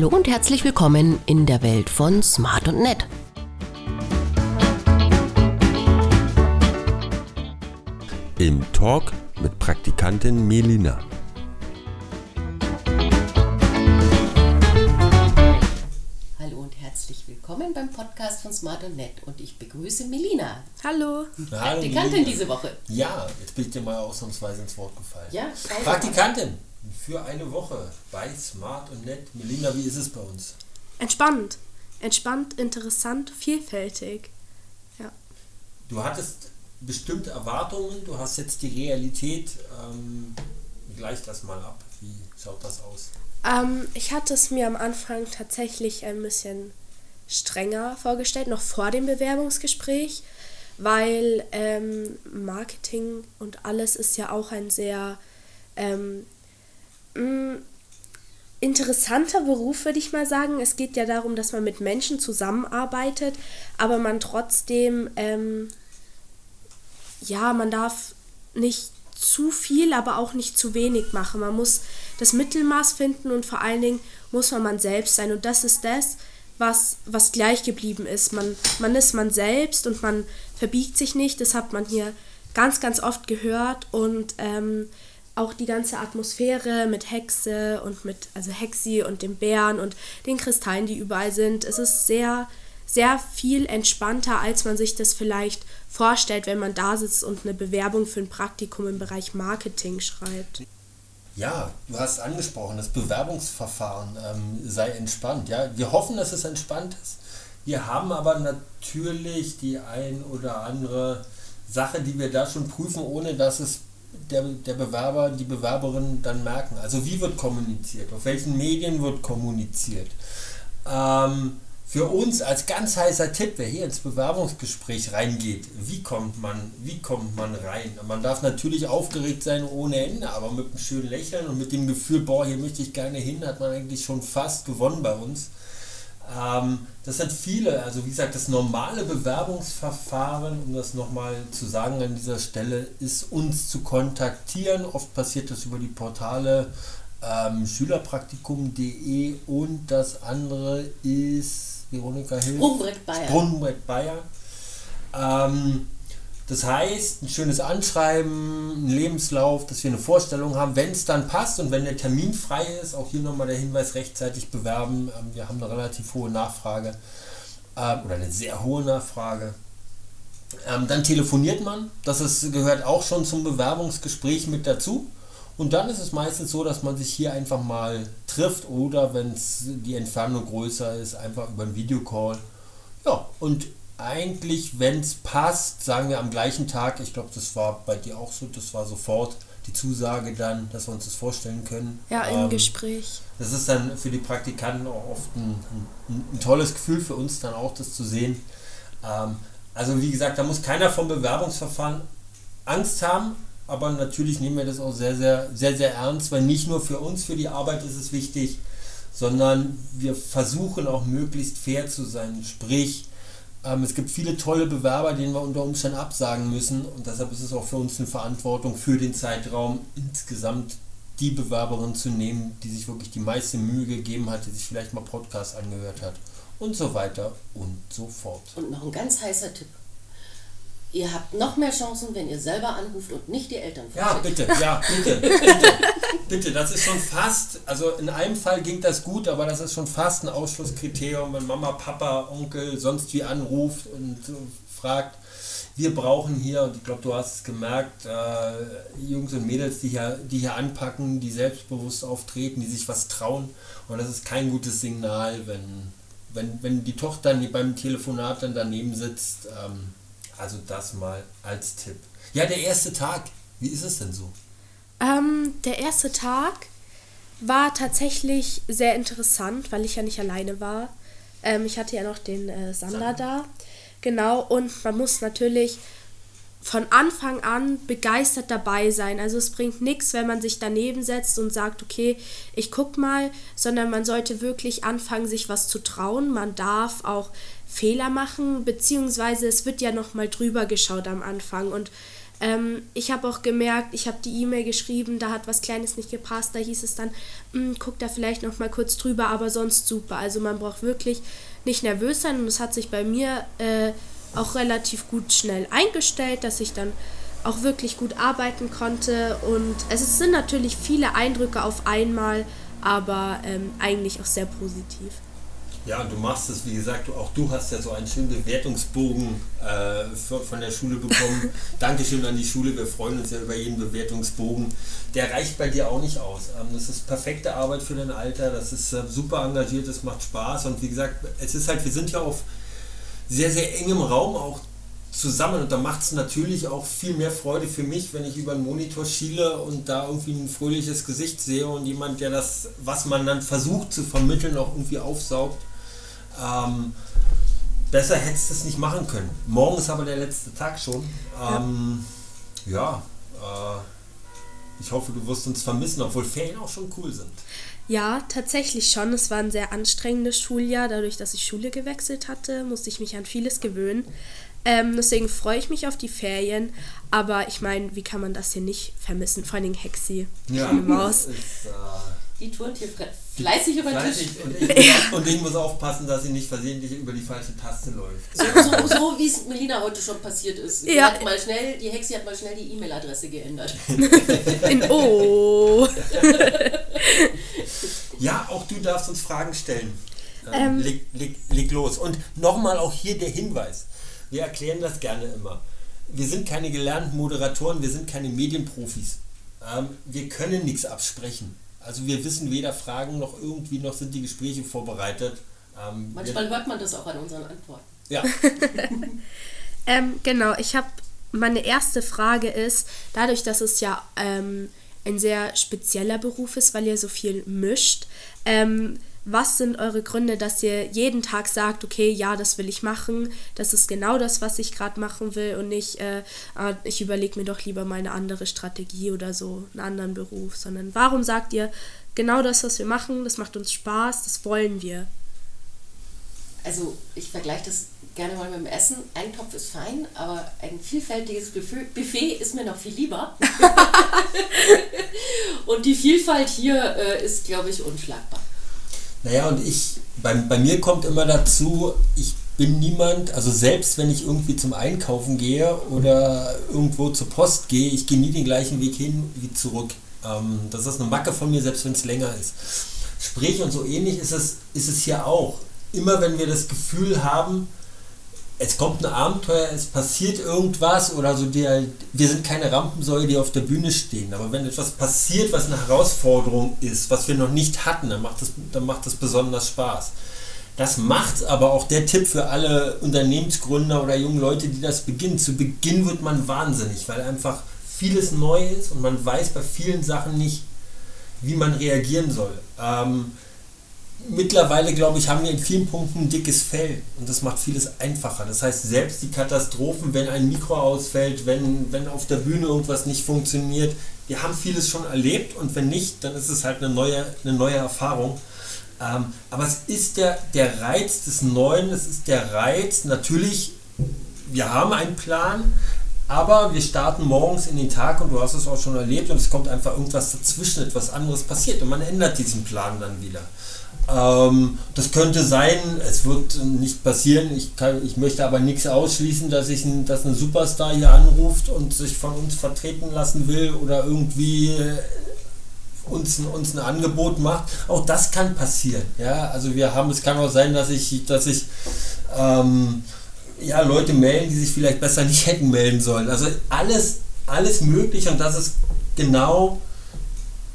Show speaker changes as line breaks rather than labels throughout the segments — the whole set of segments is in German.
Hallo und herzlich willkommen in der Welt von Smart und Nett.
Im Talk mit Praktikantin Melina.
Hallo und herzlich willkommen beim Podcast von Smart und Nett und ich begrüße Melina.
Hallo.
Praktikantin diese Woche.
Ja, jetzt bin ich dir mal ausnahmsweise ins Wort gefallen.
Ja,
Praktikantin für eine Woche bei Smart und Nett. Melina, wie ist es bei uns?
Entspannt. Entspannt, interessant, vielfältig. Ja.
Du hattest bestimmte Erwartungen, du hast jetzt die Realität. Ähm, gleich das mal ab. Wie schaut das aus?
Ähm, ich hatte es mir am Anfang tatsächlich ein bisschen strenger vorgestellt, noch vor dem Bewerbungsgespräch, weil ähm, Marketing und alles ist ja auch ein sehr ähm, mh, interessanter Beruf, würde ich mal sagen. Es geht ja darum, dass man mit Menschen zusammenarbeitet, aber man trotzdem, ähm, ja, man darf nicht zu viel, aber auch nicht zu wenig machen. Man muss das Mittelmaß finden und vor allen Dingen muss man man selbst sein. Und das ist das, was, was gleich geblieben ist. Man, man ist man selbst und man verbiegt sich nicht. Das hat man hier ganz, ganz oft gehört. Und ähm, auch die ganze Atmosphäre mit Hexe und mit, also Hexi und dem Bären und den Kristallen, die überall sind. Es ist sehr, sehr viel entspannter, als man sich das vielleicht vorstellt, wenn man da sitzt und eine Bewerbung für ein Praktikum im Bereich Marketing schreibt.
Ja, du hast angesprochen, das Bewerbungsverfahren ähm, sei entspannt. Ja, wir hoffen, dass es entspannt ist. Wir haben aber natürlich die ein oder andere Sache, die wir da schon prüfen, ohne dass es der, der Bewerber, die Bewerberin dann merken. Also wie wird kommuniziert? Auf welchen Medien wird kommuniziert? Ähm, für uns als ganz heißer Tipp, wer hier ins Bewerbungsgespräch reingeht, wie kommt man, wie kommt man rein? Man darf natürlich aufgeregt sein ohne Ende, aber mit einem schönen Lächeln und mit dem Gefühl, boah, hier möchte ich gerne hin, hat man eigentlich schon fast gewonnen bei uns. Ähm, das sind viele, also wie gesagt, das normale Bewerbungsverfahren, um das nochmal zu sagen an dieser Stelle, ist uns zu kontaktieren. Oft passiert das über die Portale ähm, schülerpraktikum.de und das andere ist Veronika Hilf.
Sprungbrett Bayer.
Sprungbrett Bayer. Ähm, das heißt, ein schönes Anschreiben, ein Lebenslauf, dass wir eine Vorstellung haben, wenn es dann passt und wenn der Termin frei ist, auch hier nochmal der Hinweis, rechtzeitig bewerben. Ähm, wir haben eine relativ hohe Nachfrage äh, oder eine sehr hohe Nachfrage. Ähm, dann telefoniert man, das ist, gehört auch schon zum Bewerbungsgespräch mit dazu. Und dann ist es meistens so, dass man sich hier einfach mal trifft oder wenn die Entfernung größer ist, einfach über einen Videocall. Ja, und eigentlich, wenn es passt, sagen wir am gleichen Tag, ich glaube, das war bei dir auch so, das war sofort die Zusage dann, dass wir uns das vorstellen können.
Ja, im ähm, Gespräch.
Das ist dann für die Praktikanten auch oft ein, ein, ein, tolles Gefühl für uns dann auch, das zu sehen. Ähm, also wie gesagt, da muss keiner vom Bewerbungsverfahren Angst haben, aber natürlich nehmen wir das auch sehr, sehr, sehr, sehr ernst, weil nicht nur für uns, für die Arbeit ist es wichtig, sondern wir versuchen auch möglichst fair zu sein. Sprich, ähm, es gibt viele tolle Bewerber, denen wir unter Umständen absagen müssen und deshalb ist es auch für uns eine Verantwortung für den Zeitraum insgesamt die Bewerberin zu nehmen, die sich wirklich die meiste Mühe gegeben hat, die sich vielleicht mal Podcast angehört hat und so weiter und so fort.
Und noch ein ganz heißer Tipp. Ihr habt noch mehr Chancen, wenn ihr selber anruft und nicht die Eltern
Ja, bitte, ja, bitte, bitte, bitte. Das ist schon fast, also in einem Fall ging das gut, aber das ist schon fast ein Ausschlusskriterium, wenn Mama, Papa, Onkel sonst wie anruft und fragt, wir brauchen hier, und ich glaube, du hast es gemerkt, äh, Jungs und Mädels, die hier, die hier anpacken, die selbstbewusst auftreten, die sich was trauen. Und das ist kein gutes Signal, wenn, wenn, wenn die Tochter beim Telefonat dann daneben sitzt. Ähm, also das mal als Tipp. Ja, der erste Tag, wie ist es denn so?
Ähm, der erste Tag war tatsächlich sehr interessant, weil ich ja nicht alleine war. Ähm, ich hatte ja noch den äh, Sander da. Genau, und man muss natürlich von Anfang an begeistert dabei sein. Also es bringt nichts, wenn man sich daneben setzt und sagt, okay, ich guck mal, sondern man sollte wirklich anfangen, sich was zu trauen. Man darf auch Fehler machen, beziehungsweise es wird ja nochmal drüber geschaut am Anfang. Und Ähm, ich habe auch gemerkt, ich habe die E-Mail geschrieben, da hat was Kleines nicht gepasst, da hieß es dann, hm, guck da vielleicht noch mal kurz drüber, aber sonst super. Also man braucht wirklich nicht nervös sein und es hat sich bei mir äh, auch relativ gut schnell eingestellt, dass ich dann auch wirklich gut arbeiten konnte und es sind natürlich viele Eindrücke auf einmal, aber ähm, eigentlich auch sehr positiv.
Ja, und du machst es, wie gesagt, auch du hast ja so einen schönen Bewertungsbogen äh, von der Schule bekommen. Dankeschön an die Schule, wir freuen uns ja über jeden Bewertungsbogen. Der reicht bei dir auch nicht aus. Ähm, das ist perfekte Arbeit für dein Alter, das ist äh, super engagiert, das macht Spaß und wie gesagt, es ist halt, wir sind ja auf sehr, sehr engem Raum auch zusammen und da macht es natürlich auch viel mehr Freude für mich, wenn ich über einen Monitor schiele und da irgendwie ein fröhliches Gesicht sehe und jemand, der das, was man dann versucht zu vermitteln, auch irgendwie aufsaugt. Ähm, besser hättest du es nicht machen können. Morgen ist aber der letzte Tag schon. Ähm, ja, ja äh, ich hoffe, du wirst uns vermissen, obwohl Ferien auch schon cool sind.
Ja, tatsächlich schon. Es war ein sehr anstrengendes Schuljahr. Dadurch, dass ich Schule gewechselt hatte, musste ich mich an vieles gewöhnen. Ähm, deswegen freue ich mich auf die Ferien. Aber ich meine, wie kann man das hier nicht vermissen? Vor allem Hexi,
ja,
Maus.
Ist, äh, die turnt hier fleißig über den Tisch.
Und ich, ja. und ich, muss aufpassen, dass sie nicht versehentlich über die falsche Taste läuft.
So, so, so wie es Melina heute schon passiert ist. Die, ja. hat mal schnell, die Hexi hat mal schnell die E-Mail-Adresse geändert.
In O.
ja, auch du darfst uns Fragen stellen. Ähm, leg, leg, leg los. Und nochmal auch hier der Hinweis. Wir erklären das gerne immer. Wir sind keine gelernten Moderatoren, wir sind keine Medienprofis. Ähm, wir können nichts absprechen. Also wir wissen weder Fragen noch irgendwie noch sind die Gespräche vorbereitet.
Ähm, Manchmal hört man das auch an unseren Antworten.
Ja.
ähm, genau, ich habe meine erste Frage ist, dadurch, dass es ja ähm, ein sehr spezieller Beruf ist, weil ihr so viel mischt, ähm, was sind eure Gründe, dass ihr jeden Tag sagt, okay, ja, das will ich machen, das ist genau das, was ich gerade machen will und nicht, äh, ah, ich überlege mir doch lieber mal eine andere Strategie oder so, einen anderen Beruf, sondern warum sagt ihr, genau das, was wir machen, das macht uns Spaß, das wollen wir?
Also ich vergleiche das gerne mal mit dem Essen. Ein Topf ist fein, aber ein vielfältiges Buffet ist mir noch viel lieber. und die Vielfalt hier äh, ist, glaube ich, unschlagbar.
Naja, und ich, bei, bei mir kommt immer dazu, ich bin niemand, also selbst wenn ich irgendwie zum Einkaufen gehe oder irgendwo zur Post gehe, ich gehe nie den gleichen Weg hin wie zurück. Ähm, das ist eine Macke von mir, selbst wenn es länger ist. Sprich, und so ähnlich ist es, ist es hier auch. Immer wenn wir das Gefühl haben, es kommt ein Abenteuer, es passiert irgendwas oder so, der, wir sind keine Rampensäule, die auf der Bühne stehen. Aber wenn etwas passiert, was eine Herausforderung ist, was wir noch nicht hatten, dann macht das, dann macht das besonders Spaß. Das macht aber auch der Tipp für alle Unternehmensgründer oder jungen Leute, die das beginnen. Zu Beginn wird man wahnsinnig, weil einfach vieles neu ist und man weiß bei vielen Sachen nicht, wie man reagieren soll. Ähm, mittlerweile, glaube ich, haben wir in vielen Punkten ein dickes Fell und das macht vieles einfacher. Das heißt, selbst die Katastrophen, wenn ein Mikro ausfällt, wenn, wenn auf der Bühne irgendwas nicht funktioniert, wir haben vieles schon erlebt und wenn nicht, dann ist es halt eine neue, eine neue Erfahrung. Ähm, aber es ist der, der Reiz des Neuen, es ist der Reiz, natürlich, wir haben einen Plan, aber wir starten morgens in den Tag und du hast es auch schon erlebt und es kommt einfach irgendwas dazwischen, etwas anderes passiert und man ändert diesen Plan dann wieder. Ähm, das könnte sein, es wird nicht passieren. Ich, kann, ich möchte aber nichts ausschließen, dass, ich ein, dass ein Superstar hier anruft und sich von uns vertreten lassen will oder irgendwie uns, uns ein Angebot macht. Auch das kann passieren. Ja? Also wir haben, es kann auch sein, dass ich, dass ich ähm, ja, Leute melden, die sich vielleicht besser nicht hätten melden sollen. Also alles, alles möglich und das ist genau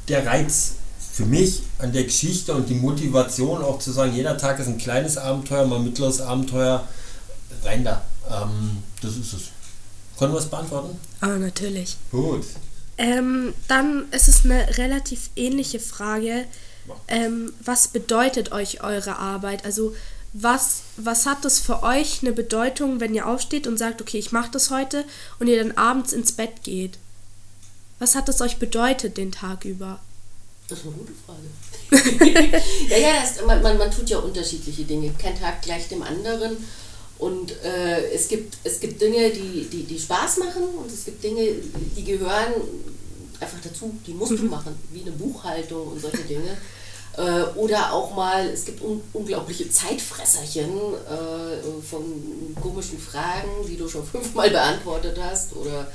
der Reiz für mich an der Geschichte und die Motivation auch zu sagen, jeder Tag ist ein kleines Abenteuer, mal ein mittleres Abenteuer, rein da. Ähm, das ist es. Können wir es beantworten?
Ah, natürlich.
Gut.
Ähm, dann ist es eine relativ ähnliche Frage. Ähm, was bedeutet euch eure Arbeit? Also was, was hat das für euch eine Bedeutung, wenn ihr aufsteht und sagt, okay, ich mache das heute und ihr dann abends ins Bett geht? Was hat es euch bedeutet den Tag über?
Das ist eine gute Frage. ja, ja, das, man, man, man tut ja unterschiedliche Dinge. Kein Tag gleich dem anderen. Und äh, es, gibt, es gibt Dinge, die, die, die Spaß machen und es gibt Dinge, die gehören einfach dazu, die musst du machen, wie eine Buchhaltung und solche Dinge. Äh, oder auch mal, es gibt un unglaubliche Zeitfresserchen äh, von komischen Fragen, die du schon fünfmal beantwortet hast oder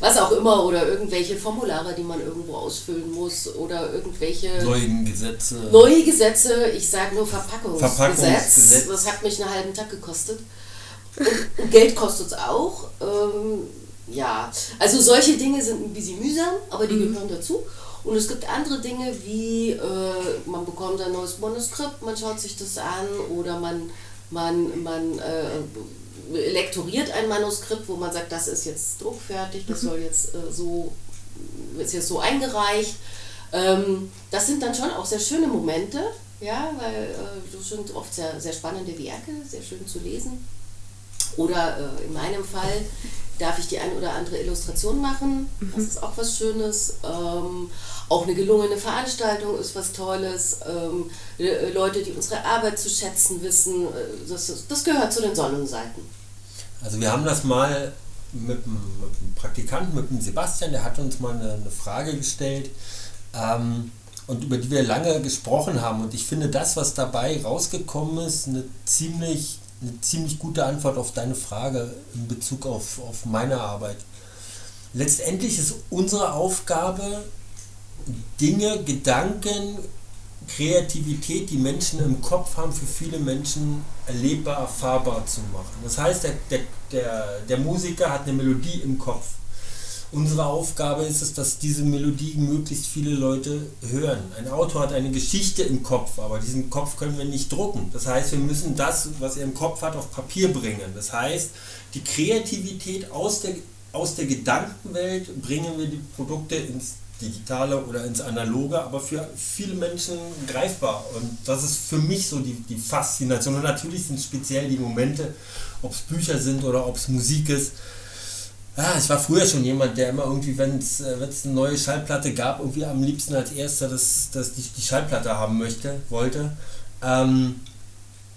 was auch immer oder irgendwelche Formulare, die man irgendwo ausfüllen muss oder irgendwelche
neuen Gesetze.
Neue Gesetze, ich sage nur Verpackungsgesetz.
Verpackungsgesetz.
Das hat mich einen halben Tag gekostet. Und, und Geld kostet es auch. Ähm, ja, also solche Dinge sind ein bisschen mühsam, aber die mhm. gehören dazu. Und es gibt andere Dinge wie, äh, man bekommt ein neues Manuskript, man schaut sich das an oder man, man, man äh, lektoriert ein Manuskript, wo man sagt, das ist jetzt druckfertig, das mhm. soll jetzt äh, so, ist jetzt so eingereicht. Ähm, das sind dann schon auch sehr schöne Momente, ja, weil äh, das sind oft sehr, sehr spannende Werke, sehr schön zu lesen. Oder äh, in meinem Fall darf ich die ein oder andere Illustration machen. Das mhm. ist auch was Schönes. Ähm, auch eine gelungene Veranstaltung ist was Tolles. Ähm, äh, Leute, die unsere Arbeit zu schätzen wissen, äh, das, das gehört zu den Sonnenseiten.
Also wir haben das mal mit dem Praktikanten, mit dem Sebastian, der hat uns mal eine, eine Frage gestellt ähm, und über die wir lange gesprochen haben. Und ich finde das, was dabei rausgekommen ist, eine ziemlich eine ziemlich gute Antwort auf deine Frage in Bezug auf, auf meine Arbeit. Letztendlich ist unsere Aufgabe, Dinge, Gedanken, Kreativität, die Menschen im Kopf haben, für viele Menschen erlebbar, erfahrbar zu machen. Das heißt, der, der, der, der Musiker hat eine Melodie im Kopf Unsere Aufgabe ist es, dass diese Melodie möglichst viele Leute hören. Ein Autor hat eine Geschichte im Kopf, aber diesen Kopf können wir nicht drucken. Das heißt, wir müssen das, was er im Kopf hat, auf Papier bringen. Das heißt, die Kreativität aus der, aus der Gedankenwelt bringen wir die Produkte ins Digitale oder ins Analoge, aber für viele Menschen greifbar. Und das ist für mich so die, die Faszination. Und natürlich sind speziell die Momente, ob es Bücher sind oder ob es Musik ist, Ah, ich war früher schon jemand, der immer irgendwie, wenn es äh, eine neue Schallplatte gab, irgendwie am liebsten als erster das, das die, die Schallplatte haben möchte, wollte. Ähm,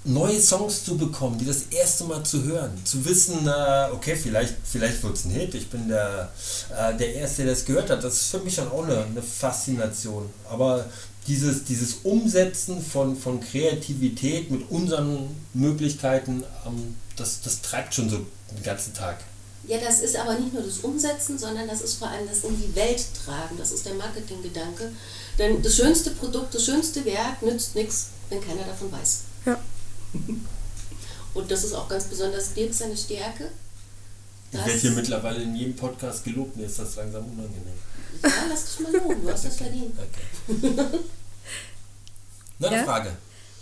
neue Songs zu bekommen, die das erste Mal zu hören, zu wissen, äh, okay, vielleicht, vielleicht wird es ein Hit, ich bin der, äh, der Erste, der das gehört hat, das ist für mich schon auch eine, eine Faszination. Aber dieses, dieses Umsetzen von, von Kreativität mit unseren Möglichkeiten, ähm, das, das treibt schon so den ganzen Tag.
Ja, das ist aber nicht nur das Umsetzen, sondern das ist vor allem das in die Welt tragen. Das ist der Marketinggedanke. Denn das schönste Produkt, das schönste Werk nützt nichts, wenn keiner davon weiß. Ja. Und das ist auch ganz besonders Dirk seine Stärke.
Ich werde hier mittlerweile in jedem Podcast gelobt, mir ist das langsam unangenehm.
Ja, lass dich mal loben, du hast das verdient. Okay.
Noch eine ja? Frage.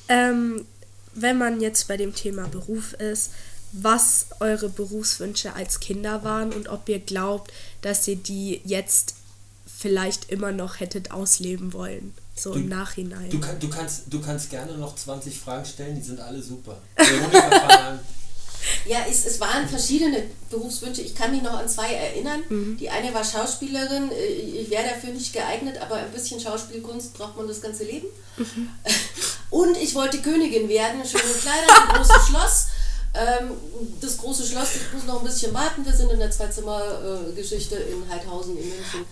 Ähm, wenn man jetzt bei dem Thema Beruf ist, was eure Berufswünsche als Kinder waren und ob ihr glaubt, dass ihr die jetzt vielleicht immer noch hättet ausleben wollen, so du, im Nachhinein.
Du, kann, du, kannst, du kannst gerne noch 20 Fragen stellen, die sind alle super.
ja, es, es waren verschiedene Berufswünsche. Ich kann mich noch an zwei erinnern. Mhm. Die eine war Schauspielerin. Äh, ich wäre dafür nicht geeignet, aber ein bisschen Schauspielkunst braucht man das ganze Leben. Mhm. Und ich wollte Königin werden. Schöne Kleider, ein großes Schloss. Ähm, das große Schloss, ich muss noch ein bisschen warten. Wir sind in der Zweizimmer-Geschichte in Heidhausen in München.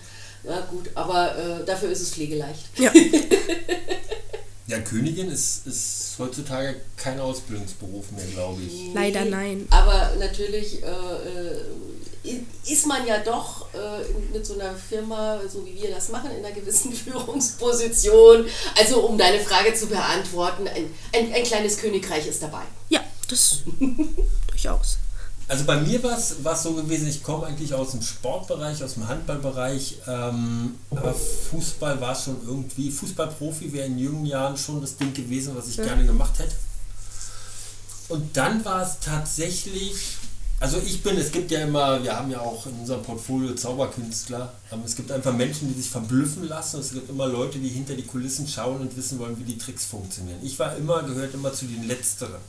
Ja, gut, aber äh, dafür ist es pflegeleicht.
Ja. ja, Königin ist, ist heutzutage kein Ausbildungsberuf mehr, glaube ich.
Leider nein.
Aber natürlich äh, äh, ist man ja doch äh, mit so einer Firma, so wie wir das machen, in einer gewissen Führungsposition. Also, um deine Frage zu beantworten, ein, ein, ein kleines Königreich ist dabei.
Ja, das durchaus.
Also bei mir war es so gewesen, ich komme eigentlich aus dem Sportbereich, aus dem Handballbereich, ähm, aber Fußball war schon irgendwie, Fußballprofi wäre in jungen Jahren schon das Ding gewesen, was ich ja. gerne gemacht hätte. Und dann war es tatsächlich, also ich bin, es gibt ja immer, wir haben ja auch in unserem Portfolio Zauberkünstler, ähm, es gibt einfach Menschen, die sich verblüffen lassen, es gibt immer Leute, die hinter die Kulissen schauen und wissen wollen, wie die Tricks funktionieren. Ich war immer, gehört immer zu den Letzteren.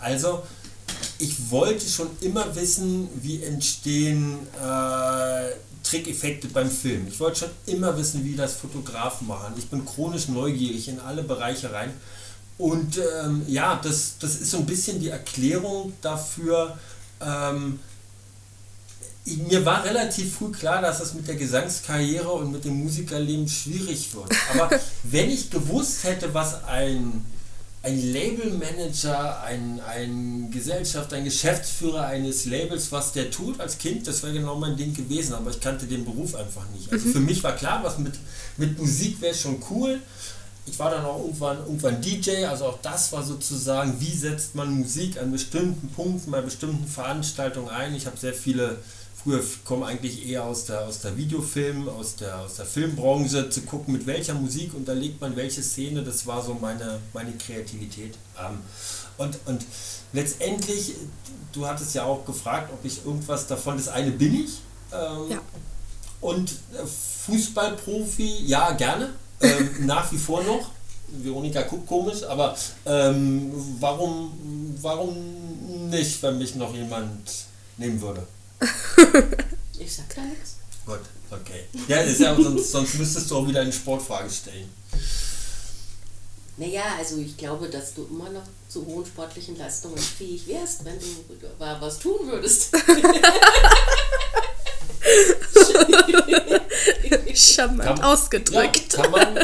Also, ich wollte schon immer wissen, wie entstehen äh, Trickeffekte beim Film. Ich wollte schon immer wissen, wie das Fotografen machen. Ich bin chronisch neugierig in alle Bereiche rein. und ähm, ja, das, das ist so ein bisschen die Erklärung dafür, ähm, mir war relativ früh klar, dass es mit der Gesangskarriere und mit dem Musikerleben schwierig wird. Aber wenn ich gewusst hätte, was ein, ein Labelmanager, ein, ein Gesellschaft, ein Geschäftsführer eines Labels, was der tut als Kind, das wäre genau mein Ding gewesen. Aber ich kannte den Beruf einfach nicht. Also mhm. für mich war klar, was mit, mit Musik wäre schon cool. Ich war dann auch irgendwann, irgendwann DJ, also auch das war sozusagen, wie setzt man Musik an bestimmten Punkten, bei bestimmten Veranstaltungen ein. Ich habe sehr viele früher komme eigentlich eher aus der, aus der Videofilm, aus der, aus der Filmbranche, zu gucken, mit welcher Musik unterlegt man welche Szene. Das war so meine, meine Kreativität. Ähm, und, und letztendlich, du hattest ja auch gefragt, ob ich irgendwas davon, das eine bin ich. Ähm, ja. Und äh, Fußballprofi, ja, gerne. Ähm, nach wie vor noch. Veronika guckt komisch, aber ähm, warum, warum nicht, wenn mich noch jemand nehmen würde?
ich sag da nichts.
Gut, okay. Ja, ist ja sonst, sonst müsstest du auch wieder eine Sportfrage stellen.
Naja, also ich glaube, dass du immer noch zu hohen sportlichen Leistungen fähig wärst, wenn du was tun würdest.
Charmant ausgedrückt.
Ja, kann man,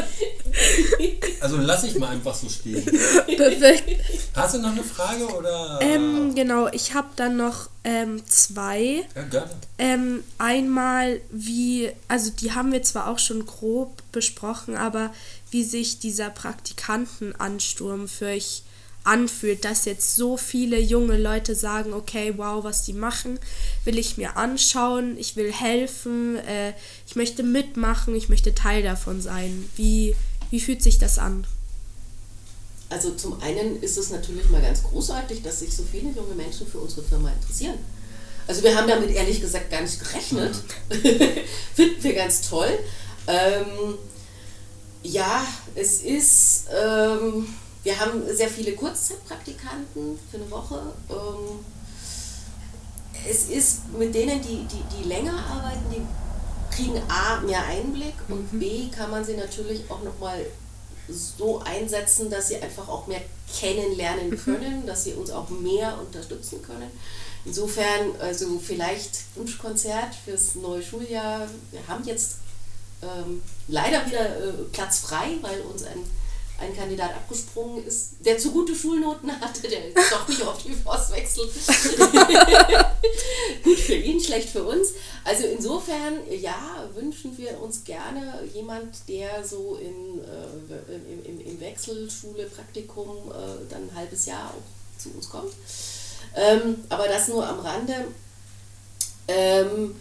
also lass ich mal einfach so stehen. Perfekt. Hast du noch eine Frage oder?
Ähm, genau, ich habe dann noch ähm, zwei. Ja, gerne. Ähm, einmal wie, also die haben wir zwar auch schon grob besprochen, aber wie sich dieser Praktikantenansturm für euch anfühlt, dass jetzt so viele junge Leute sagen, okay, wow, was die machen, will ich mir anschauen, ich will helfen, äh, ich möchte mitmachen, ich möchte Teil davon sein. Wie, wie fühlt sich das an?
Also zum einen ist es natürlich mal ganz großartig, dass sich so viele junge Menschen für unsere Firma interessieren. Also wir haben damit ehrlich gesagt gar nicht gerechnet. Finden wir ganz toll. Ähm, ja, es ist, ähm, wir haben sehr viele Kurzzeitpraktikanten für eine Woche. Ähm, es ist mit denen, die, die, die länger arbeiten, die kriegen A, mehr Einblick und mhm. B, kann man sie natürlich auch nochmal so einsetzen, dass sie einfach auch mehr kennenlernen mhm. können, dass sie uns auch mehr unterstützen können. Insofern, also vielleicht Wunschkonzert fürs neue Schuljahr. Wir haben jetzt ähm, leider wieder äh, Platz frei, weil uns ein ein Kandidat abgesprungen ist, der zu gute Schulnoten hatte, der doch nicht auf die Forst wechselt. Gut für ihn, schlecht für uns. Also insofern, ja, wünschen wir uns gerne jemand, der so in, äh, im, im, im Wechselschule, Praktikum äh, dann ein halbes Jahr auch zu uns kommt. Ähm, aber das nur am Rande. Ähm,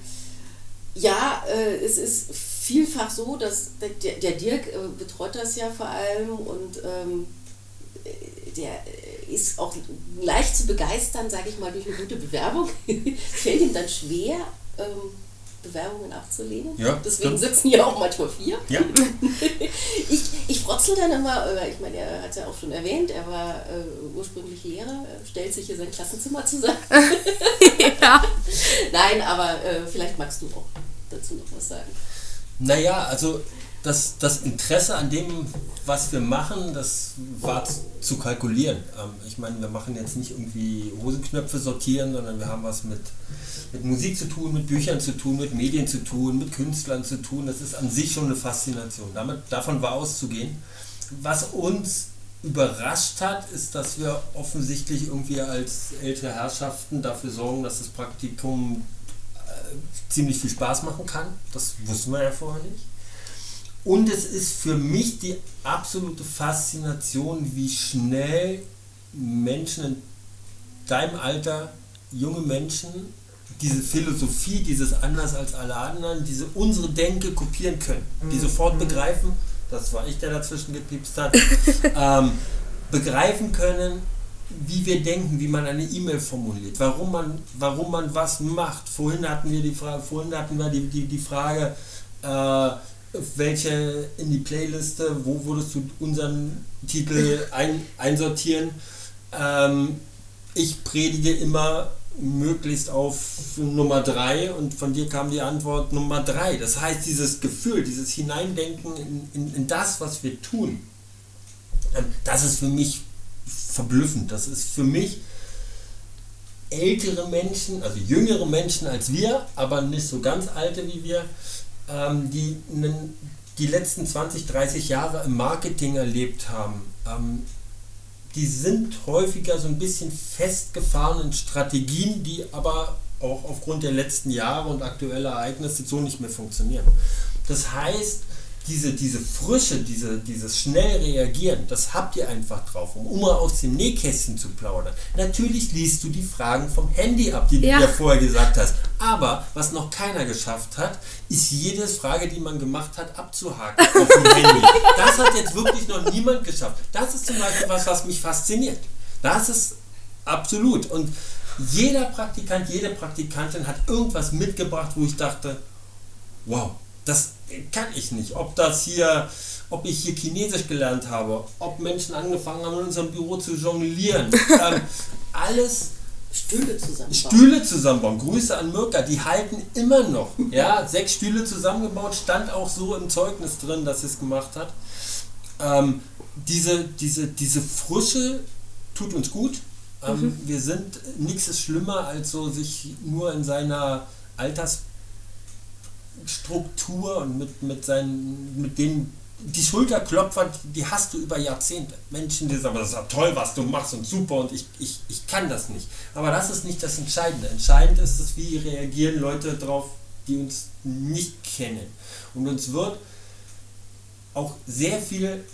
ja, äh, es ist vielfach so, dass der, der Dirk äh, betreut das ja vor allem und ähm, der ist auch leicht zu begeistern, sage ich mal, durch eine gute Bewerbung. Fällt ihm dann schwer, ähm, Bewerbungen abzulehnen. Ja, Deswegen stimmt. sitzen hier auch manchmal vier. Ja. ich, ich frotzel dann immer, äh, ich meine, er hat es ja auch schon erwähnt, er war äh, ursprünglich Lehrer, stellt sich hier sein Klassenzimmer zusammen. ja. Nein, aber äh, vielleicht magst du auch dazu noch was sagen.
Naja, also das, das Interesse an dem, was wir machen, das war zu kalkulieren. Ähm, ich meine, wir machen jetzt nicht irgendwie Hosenknöpfe sortieren, sondern wir haben was mit, mit Musik zu tun, mit Büchern zu tun, mit Medien zu tun, mit Künstlern zu tun. Das ist an sich schon eine Faszination. Damit, davon war auszugehen. Was uns überrascht hat, ist, dass wir offensichtlich irgendwie als ältere Herrschaften dafür sorgen, dass das Praktikum ziemlich viel Spaß machen kann. Das wussten wir ja vorher nicht. Und es ist für mich die absolute Faszination, wie schnell Menschen in deinem Alter, junge Menschen, diese Philosophie, dieses anders als alle anderen, diese unsere Denke kopieren können, die sofort mhm. begreifen, das war ich, der dazwischen gepiepst hat, ähm, begreifen können, wie wir denken, wie man eine E-Mail formuliert, warum man, warum man was macht. Vorhin hatten wir die Frage, vorhin hatten wir die, die, die Frage, äh, welche in die Playliste, wo würdest du unseren Titel ein, einsortieren? Ähm, ich predige immer möglichst auf Nummer 3 und von dir kam die Antwort Nummer 3. Das heißt, dieses Gefühl, dieses Hineindenken in, in, in das, was wir tun, ähm, das ist für mich verblüffend. Das ist für mich ältere Menschen, also jüngere Menschen als wir, aber nicht so ganz alte wie wir, ähm, die die letzten 20, 30 Jahre im Marketing erlebt haben. Ähm, die sind häufiger so ein bisschen festgefahrenen Strategien, die aber auch aufgrund der letzten Jahre und aktueller Ereignisse so nicht mehr funktionieren. Das heißt, diese, diese Frische, diese, dieses schnell reagieren, das habt ihr einfach drauf, um, um mal aus dem Nähkästchen zu plaudern. Natürlich liest du die Fragen vom Handy ab, die ja. du ja vorher gesagt hast. Aber was noch keiner geschafft hat, ist jede Frage, die man gemacht hat, abzuhaken auf dem Handy. Das hat jetzt wirklich noch niemand geschafft. Das ist zum Beispiel was, was mich fasziniert. Das ist absolut. Und jeder Praktikant, jede Praktikantin hat irgendwas mitgebracht, wo ich dachte, wow, das kann ich nicht. Ob das hier, ob ich hier Chinesisch gelernt habe, ob Menschen angefangen haben, in unserem Büro zu jonglieren. ähm, alles
Stühle zusammenbauen.
Stühle zusammenbauen. Grüße an Mirka, die halten immer noch. Ja, sechs Stühle zusammengebaut, stand auch so im Zeugnis drin, dass sie es gemacht hat. Ähm, diese, diese, diese Frische tut uns gut. Ähm, mhm. Wir sind, nichts ist schlimmer, als so sich nur in seiner Alters Struktur und mit, mit, seinen, mit den die Schulterklopfer, die hast du über Jahrzehnte. Menschen, die sagen, das ist ja toll, was du machst und super und ich, ich, ich kann das nicht. Aber das ist nicht das Entscheidende. Entscheidend ist es, wie reagieren Leute darauf, die uns nicht kennen. Und uns wird auch sehr viel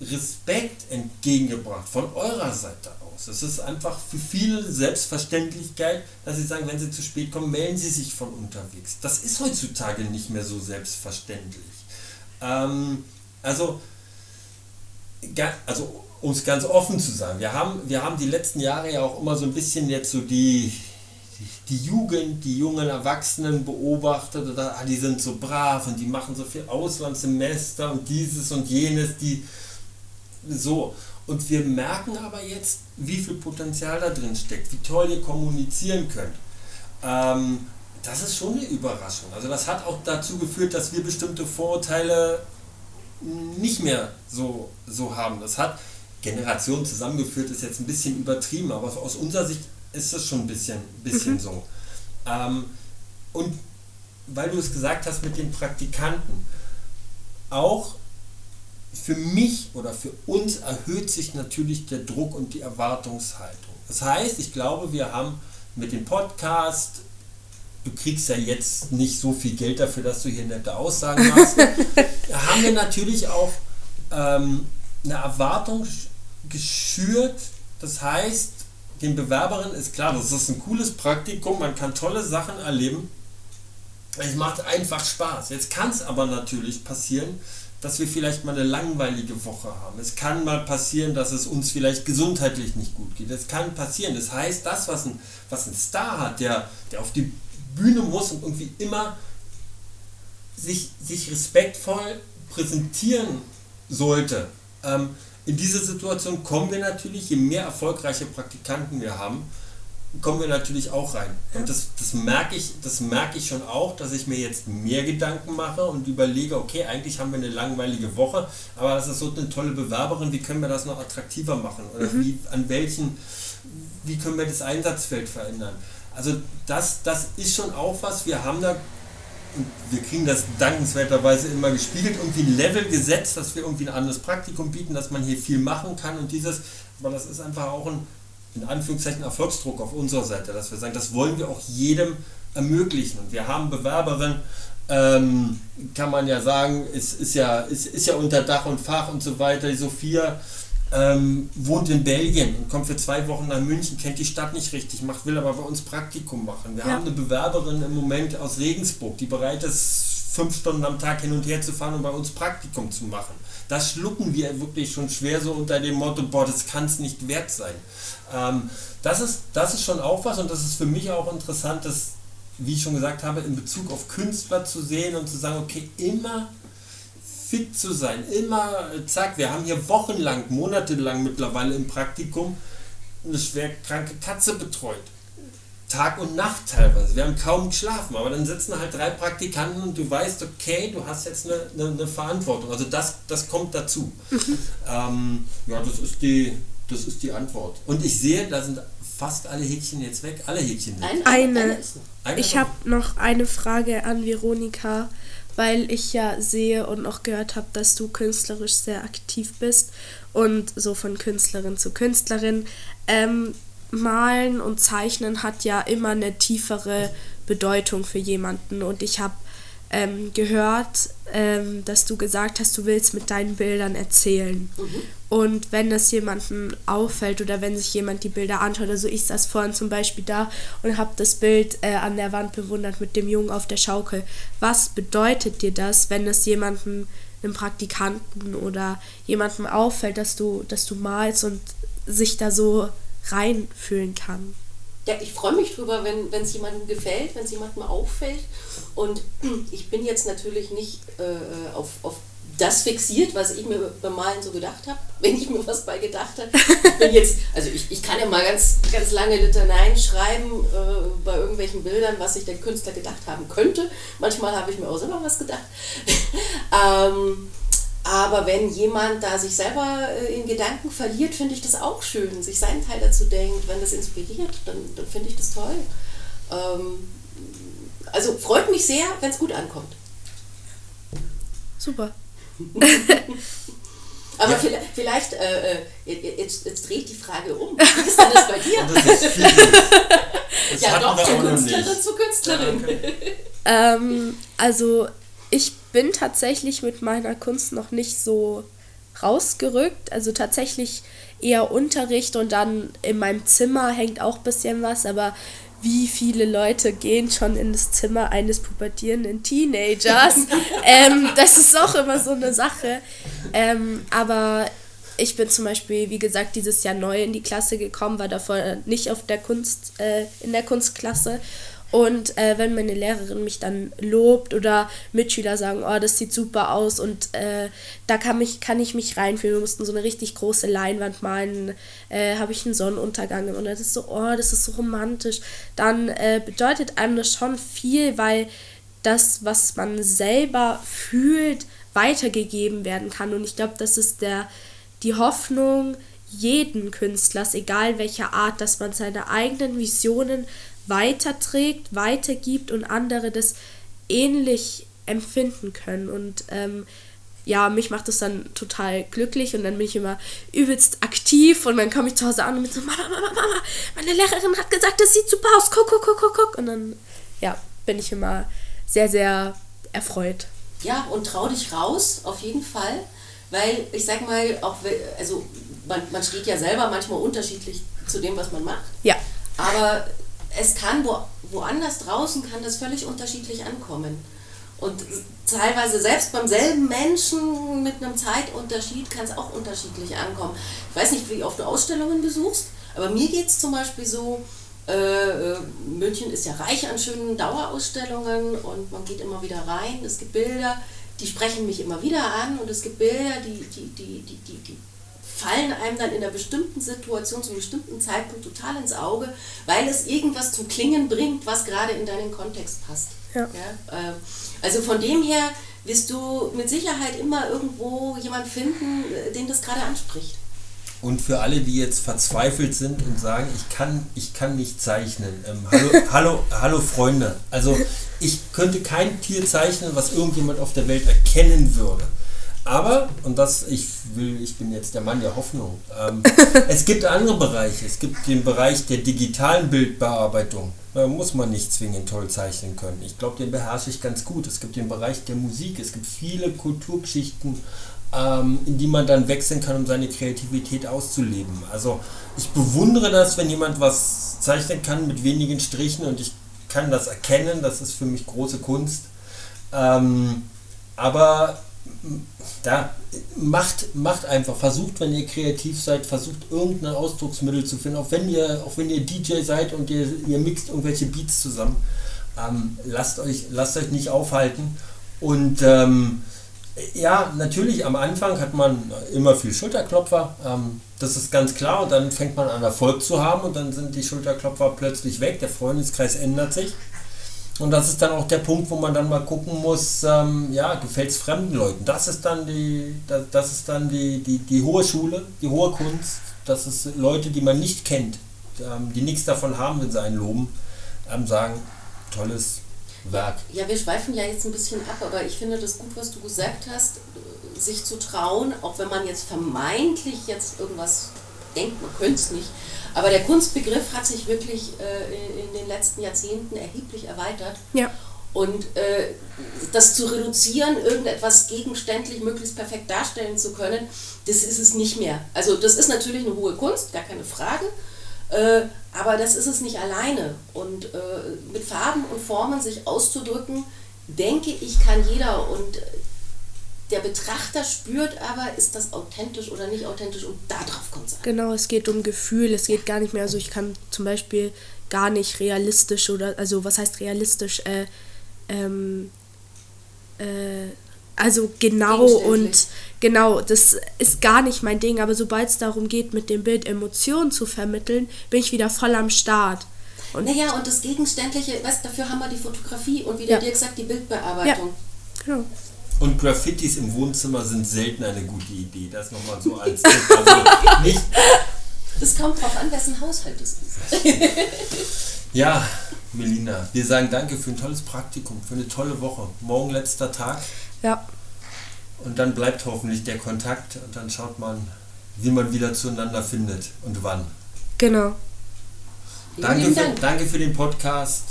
Respekt entgegengebracht von eurer Seite aus. Es ist einfach für viele Selbstverständlichkeit, dass sie sagen, wenn sie zu spät kommen, melden sie sich von unterwegs. Das ist heutzutage nicht mehr so selbstverständlich. Ähm, also, also um es ganz offen zu sagen, wir haben, wir haben die letzten Jahre ja auch immer so ein bisschen jetzt so die, die Jugend, die jungen Erwachsenen beobachtet, oder, ah, die sind so brav und die machen so viel Auslandssemester und dieses und jenes, die so. Und wir merken aber jetzt, wie viel Potenzial da drin steckt, wie toll ihr kommunizieren könnt. Ähm, das ist schon eine Überraschung. Also das hat auch dazu geführt, dass wir bestimmte Vorurteile nicht mehr so, so haben. Das hat Generationen zusammengeführt, ist jetzt ein bisschen übertrieben, aber aus unserer Sicht ist das schon ein bisschen, bisschen mhm. so. Ähm, und weil du es gesagt hast mit den Praktikanten, auch für mich oder für uns erhöht sich natürlich der Druck und die Erwartungshaltung. Das heißt, ich glaube, wir haben mit dem Podcast, du kriegst ja jetzt nicht so viel Geld dafür, dass du hier nette Aussagen machst, haben wir natürlich auch ähm, eine Erwartung geschürt. Das heißt, den Bewerberinnen ist klar, das ist ein cooles Praktikum, man kann tolle Sachen erleben. Es macht einfach Spaß. Jetzt kann es aber natürlich passieren, dass wir vielleicht mal eine langweilige Woche haben. Es kann mal passieren, dass es uns vielleicht gesundheitlich nicht gut geht. Es kann passieren. Das heißt, das, was ein, was ein Star hat, der, der auf die Bühne muss und irgendwie immer sich, sich respektvoll präsentieren sollte. Ähm, in diese Situation kommen wir natürlich, je mehr erfolgreiche Praktikanten wir haben, kommen wir natürlich auch rein. Und das, das merke ich, das merke ich schon auch, dass ich mir jetzt mehr Gedanken mache und überlege, okay, eigentlich haben wir eine langweilige Woche, aber das ist so eine tolle Bewerberin, wie können wir das noch attraktiver machen? Oder mhm. wie, an welchen, wie können wir das Einsatzfeld verändern? Also das, das ist schon auch was, wir haben da und wir kriegen das dankenswerterweise immer gespiegelt, irgendwie ein Level gesetzt, dass wir irgendwie ein anderes Praktikum bieten, dass man hier viel machen kann und dieses, aber das ist einfach auch ein in Anführungszeichen Erfolgsdruck auf unserer Seite, dass wir sagen, das wollen wir auch jedem ermöglichen. Und wir haben Bewerberinnen, ähm, kann man ja sagen, ist, ist, ja, ist, ist ja unter Dach und Fach und so weiter. Die Sophia ähm, wohnt in Belgien und kommt für zwei Wochen nach München, kennt die Stadt nicht richtig, macht, will aber bei uns Praktikum machen. Wir ja. haben eine Bewerberin im Moment aus Regensburg, die bereit ist, fünf Stunden am Tag hin und her zu fahren, um bei uns Praktikum zu machen. Das schlucken wir wirklich schon schwer so unter dem Motto, boah, das kann es nicht wert sein. Ähm, das, ist, das ist schon auch was und das ist für mich auch interessant, das, wie ich schon gesagt habe, in Bezug auf Künstler zu sehen und zu sagen, okay, immer fit zu sein, immer, zack, wir haben hier wochenlang, monatelang mittlerweile im Praktikum eine schwer kranke Katze betreut. Tag und Nacht teilweise. Wir haben kaum geschlafen, aber dann sitzen halt drei Praktikanten und du weißt, okay, du hast jetzt eine, eine, eine Verantwortung. Also das, das kommt dazu. Mhm. Ähm, ja, das ist die, das ist die Antwort. Und ich sehe, da sind fast alle Häkchen jetzt weg. Alle Häkchen sind
Ein,
Eine.
eine.
Eine
Ich habe noch eine Frage an Veronika, weil ich ja sehe und auch gehört habe, dass du künstlerisch sehr aktiv bist und so von Künstlerin zu Künstlerin. Ähm, Malen und Zeichnen hat ja immer eine tiefere Bedeutung für jemanden und ich habe ähm, gehört, ähm, dass du gesagt hast, du willst mit deinen Bildern erzählen. Und wenn das jemandem auffällt oder wenn sich jemand die Bilder anschaut, also ich saß vorhin zum Beispiel da und habe das Bild äh, an der Wand bewundert mit dem Jungen auf der Schaukel. Was bedeutet dir das, wenn es jemandem, einem Praktikanten oder jemandem auffällt, dass du, dass du malst und sich da so reinfühlen kann?
Ja, ich freue mich drüber, wenn es jemandem gefällt, wenn es jemandem auffällt. Und ich bin jetzt natürlich nicht äh, auf, auf das fixiert, was ich mir beim Malen so gedacht habe, wenn ich mir was bei gedacht habe. Ich also ich, ich kann ja mal ganz, ganz lange Litaneien schreiben äh, bei irgendwelchen Bildern, was sich der Künstler gedacht haben könnte. Manchmal habe ich mir auch selber was gedacht. ähm, aber wenn jemand da sich selber äh, in Gedanken verliert, finde ich das auch schön, sich seinen Teil dazu denkt. Wenn das inspiriert, dann, dann finde ich das toll. Ähm, also freut mich sehr, wenn es gut ankommt.
Super.
Aber
Ja.
vielleicht, vielleicht äh, äh, jetzt, jetzt dreht die Frage um. Wie ist denn das bei dir?
Das ist viel. Das
ja, doch, von
auch noch
Künstlerin zu Künstlerin.
Ähm, also ich bin tatsächlich mit meiner Kunst noch nicht so rausgerückt. Also tatsächlich eher Unterricht und dann in meinem Zimmer hängt auch ein bisschen was, aber wie viele Leute gehen schon in das Zimmer eines pubertierenden Teenagers? ähm, das ist auch immer so eine Sache. Ähm, aber ich bin zum Beispiel, wie gesagt, dieses Jahr neu in die Klasse gekommen, war davor nicht auf der Kunst, äh, in der Kunstklasse. Und äh, wenn meine Lehrerin mich dann lobt oder Mitschüler sagen, oh, das sieht super aus und äh, da kann, mich, kann ich mich reinfühlen. Wir mussten so eine richtig große Leinwand malen, äh, habe ich einen Sonnenuntergang und das ist so, oh, das ist so romantisch. Dann äh, bedeutet einem das schon viel, weil das, was man selber fühlt, weitergegeben werden kann. Und ich glaube, das ist der, die Hoffnung jeden Künstlers, egal welcher Art, dass man seine eigenen Visionen weiterträgt, weitergibt und andere das ähnlich empfinden können. Und ähm, ja, mich macht das dann total glücklich und dann bin ich immer übelst aktiv und dann komme ich zu Hause an und bin so, Mama, Mama, Mama, meine Lehrerin hat gesagt, das sieht super aus, guck, guck, guck, guck, guck. Und dann, ja, bin ich immer sehr, sehr erfreut.
Ja, und trau dich raus, auf jeden Fall. Weil ich sag mal, auch also man, man steht ja selber manchmal unterschiedlich zu dem, was man macht.
Ja,
Aber es kann wo, woanders draußen kann das völlig unterschiedlich ankommen. Und teilweise selbst beim selben Menschen mit einem Zeitunterschied kann es auch unterschiedlich ankommen. Ich weiß nicht, wie oft du Ausstellungen besuchst, aber mir geht es zum Beispiel so, äh, äh, München ist ja reich an schönen Dauerausstellungen und man geht immer wieder rein. Es gibt Bilder, die sprechen mich immer wieder an und es gibt Bilder, die, die, die, die, die, die fallen einem dann in einer bestimmten Situation, zu einem bestimmten Zeitpunkt total ins Auge, weil es irgendwas zum Klingen bringt, was gerade in deinen Kontext passt.
Ja.
äh, also von dem her wirst du mit Sicherheit immer irgendwo jemand finden, äh, den das gerade anspricht.
Und für alle, die jetzt verzweifelt sind und sagen, ich kann, ich kann nicht zeichnen. Ähm, hallo, hallo, hallo Freunde. Also ich könnte kein Tier zeichnen, was irgendjemand auf der Welt erkennen würde. Aber, und das, ich will, ich bin jetzt der Mann der Hoffnung, ähm, es gibt andere Bereiche. Es gibt den Bereich der digitalen Bildbearbeitung. Da muss man nicht zwingend toll zeichnen können. Ich glaube, den beherrsche ich ganz gut. Es gibt den Bereich der Musik. Es gibt viele Kulturgeschichten, ähm, in die man dann wechseln kann, um seine Kreativität auszuleben. Also ich bewundere das, wenn jemand was zeichnen kann mit wenigen Strichen und ich kann das erkennen. Das ist für mich große Kunst. Ähm, aber da macht, macht einfach, versucht, wenn ihr kreativ seid, versucht irgendein Ausdrucksmittel zu finden, auch wenn ihr, auch wenn ihr DJ seid und ihr, ihr mixt irgendwelche Beats zusammen. Ähm, lasst, euch, lasst euch nicht aufhalten. Und ähm, ja, natürlich am Anfang hat man immer viel Schulterklopfer, ähm, das ist ganz klar. Und dann fängt man an Erfolg zu haben und dann sind die Schulterklopfer plötzlich weg, der Freundeskreis ändert sich. Und das ist dann auch der Punkt, wo man dann mal gucken muss, ähm, ja, gefällt es fremden Leuten. Das ist dann die, das, das ist dann die, die, die hohe Schule, die hohe Kunst, dass es Leute, die man nicht kennt, ähm, die nichts davon haben, wenn sie einen loben, ähm, sagen, tolles Werk.
Ja, wir schweifen ja jetzt ein bisschen ab, aber ich finde das gut, was du gesagt hast, sich zu trauen, auch wenn man jetzt vermeintlich jetzt irgendwas denkt, man könnte es nicht. Aber der Kunstbegriff hat sich wirklich äh, in den letzten Jahrzehnten erheblich erweitert.
Ja.
Und äh, das zu reduzieren, irgendetwas gegenständlich möglichst perfekt darstellen zu können, das ist es nicht mehr. Also das ist natürlich eine hohe Kunst, gar keine Frage. Äh, aber das ist es nicht alleine. Und äh, mit Farben und Formen sich auszudrücken, denke ich, kann jeder. Und der Betrachter spürt aber, ist das authentisch oder nicht authentisch und darauf kommt es an.
Genau, es geht um Gefühl, es geht gar nicht mehr, also ich kann zum Beispiel gar nicht realistisch oder, also was heißt realistisch, äh, ähm, äh, also genau und genau, das ist gar nicht mein Ding, aber sobald es darum geht, mit dem Bild Emotionen zu vermitteln, bin ich wieder voll am Start.
Und naja, und das Gegenständliche, weißt, dafür haben wir die Fotografie und wie der ja. dir gesagt, die Bildbearbeitung. Ja, genau.
Und Graffitis im Wohnzimmer sind selten eine gute Idee. Das nochmal so als Tipp. Also nicht.
Das kommt drauf an, wessen Haushalt es ist.
ja, Melina, wir sagen danke für ein tolles Praktikum, für eine tolle Woche. Morgen letzter Tag.
Ja.
Und dann bleibt hoffentlich der Kontakt und dann schaut man, wie man wieder zueinander findet und wann.
Genau.
Danke für, Dank. danke für den Podcast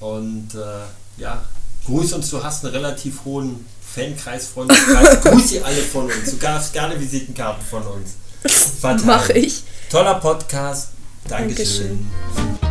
und äh, ja, grüß uns. Du hast einen relativ hohen Fankreis, Freundeskreis. grüß sie alle von uns. Du darfst gerne Visitenkarten von uns
verteilen. Mach ich.
Toller Podcast. Dankeschön. Dankeschön.